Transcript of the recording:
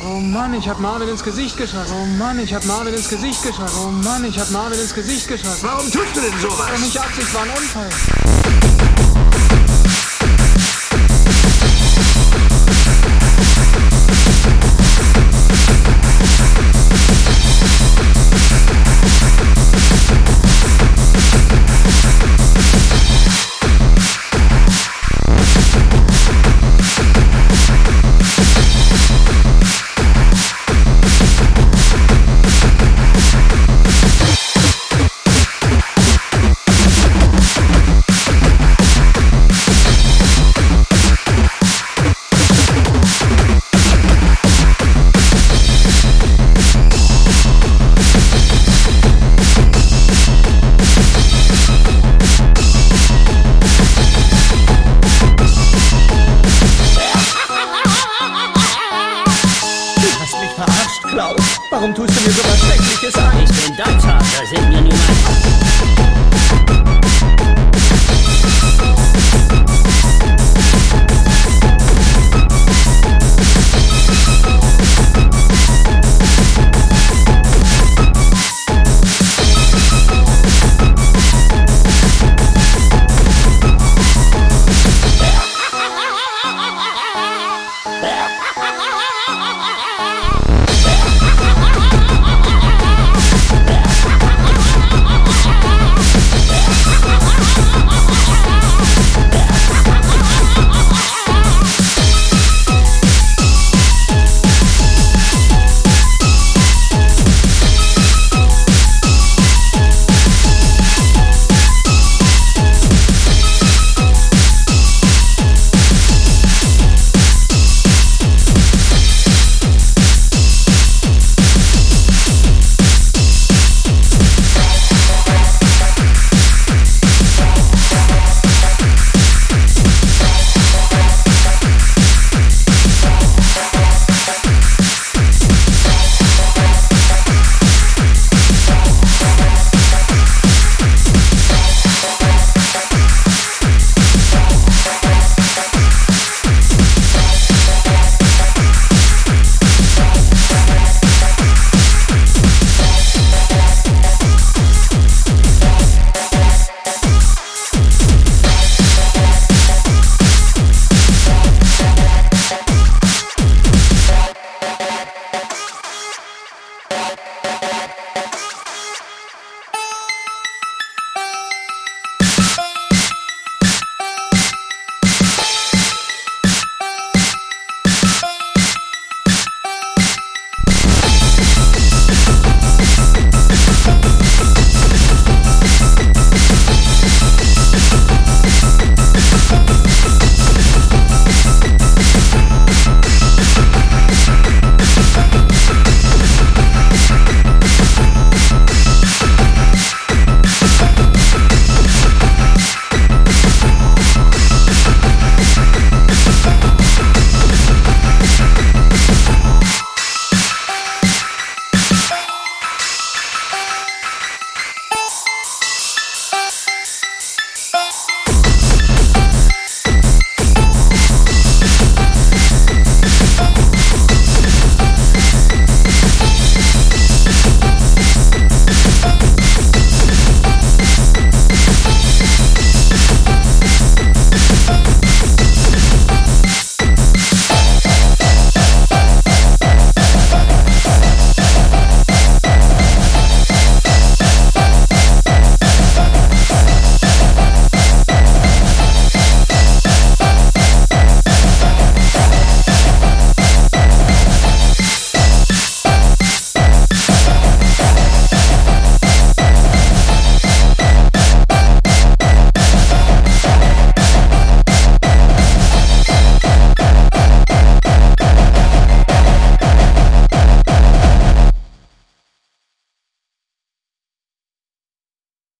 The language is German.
Oh Mann, ich hab Marvin ins Gesicht geschossen. Oh Mann, ich hab Marvin ins Gesicht geschossen. Oh Mann, ich hab Marvin ins Gesicht geschossen. Warum tust du denn sowas? Doch nicht Absicht, war ein Unfall.